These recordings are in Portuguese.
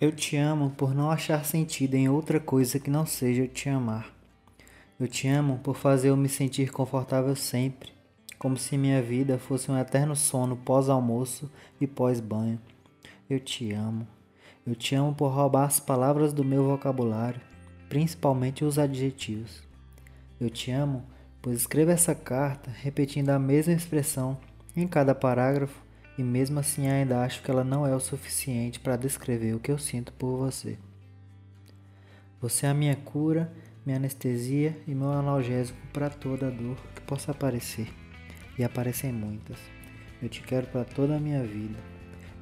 Eu te amo por não achar sentido em outra coisa que não seja te amar. Eu te amo por fazer eu me sentir confortável sempre, como se minha vida fosse um eterno sono pós-almoço e pós-banho. Eu te amo. Eu te amo por roubar as palavras do meu vocabulário, principalmente os adjetivos. Eu te amo, pois escrevo essa carta repetindo a mesma expressão em cada parágrafo e mesmo assim ainda acho que ela não é o suficiente para descrever o que eu sinto por você. Você é a minha cura, minha anestesia e meu analgésico para toda dor que possa aparecer. E aparecem muitas. Eu te quero para toda a minha vida.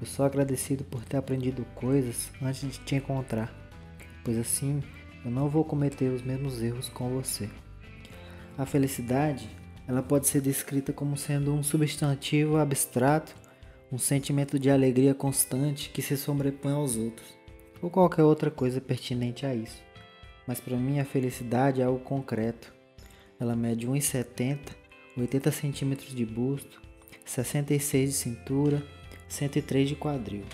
Eu sou agradecido por ter aprendido coisas antes de te encontrar, pois assim eu não vou cometer os mesmos erros com você. A felicidade, ela pode ser descrita como sendo um substantivo abstrato um sentimento de alegria constante que se sobrepõe aos outros, ou qualquer outra coisa pertinente a isso. Mas para mim a felicidade é algo concreto. Ela mede 1,70, 80 centímetros de busto, 66 de cintura, 103 de quadril.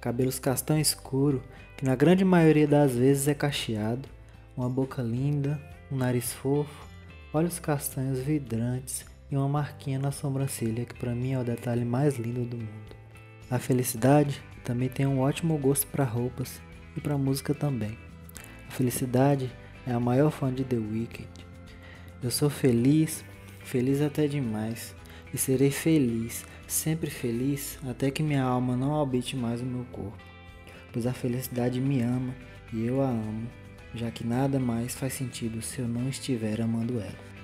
Cabelos castanho escuro, que na grande maioria das vezes é cacheado, uma boca linda, um nariz fofo, olhos castanhos vidrantes e uma marquinha na sobrancelha que para mim é o detalhe mais lindo do mundo. A felicidade também tem um ótimo gosto para roupas e para música também. A felicidade é a maior fã de The Weeknd. Eu sou feliz, feliz até demais, e serei feliz, sempre feliz, até que minha alma não habite mais o meu corpo. Pois a felicidade me ama e eu a amo, já que nada mais faz sentido se eu não estiver amando ela.